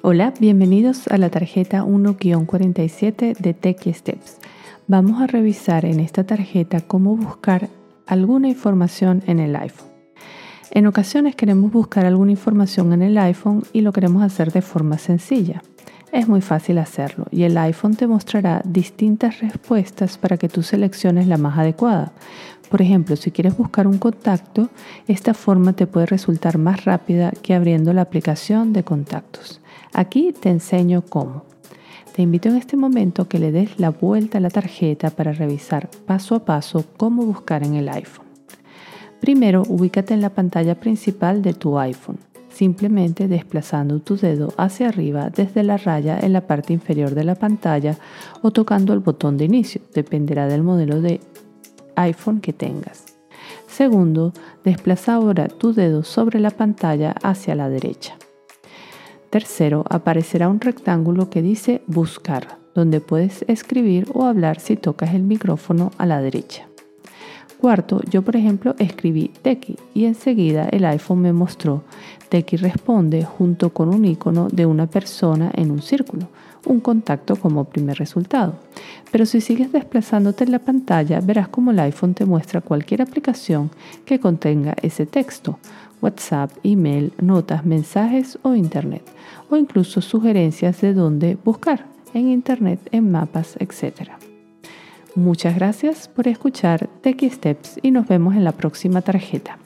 Hola, bienvenidos a la tarjeta 1-47 de Techie Steps. Vamos a revisar en esta tarjeta cómo buscar alguna información en el iPhone. En ocasiones queremos buscar alguna información en el iPhone y lo queremos hacer de forma sencilla. Es muy fácil hacerlo y el iPhone te mostrará distintas respuestas para que tú selecciones la más adecuada. Por ejemplo, si quieres buscar un contacto, esta forma te puede resultar más rápida que abriendo la aplicación de contactos. Aquí te enseño cómo. Te invito en este momento que le des la vuelta a la tarjeta para revisar paso a paso cómo buscar en el iPhone. Primero, ubícate en la pantalla principal de tu iPhone, simplemente desplazando tu dedo hacia arriba desde la raya en la parte inferior de la pantalla o tocando el botón de inicio, dependerá del modelo de iPhone que tengas. Segundo, desplaza ahora tu dedo sobre la pantalla hacia la derecha. Tercero, aparecerá un rectángulo que dice Buscar, donde puedes escribir o hablar si tocas el micrófono a la derecha. Cuarto, yo por ejemplo escribí Tequi y enseguida el iPhone me mostró Tequi responde junto con un icono de una persona en un círculo, un contacto como primer resultado. Pero si sigues desplazándote en la pantalla, verás como el iPhone te muestra cualquier aplicación que contenga ese texto, WhatsApp, email, notas, mensajes o Internet, o incluso sugerencias de dónde buscar en Internet, en mapas, etc. Muchas gracias por escuchar Techie Steps y nos vemos en la próxima tarjeta.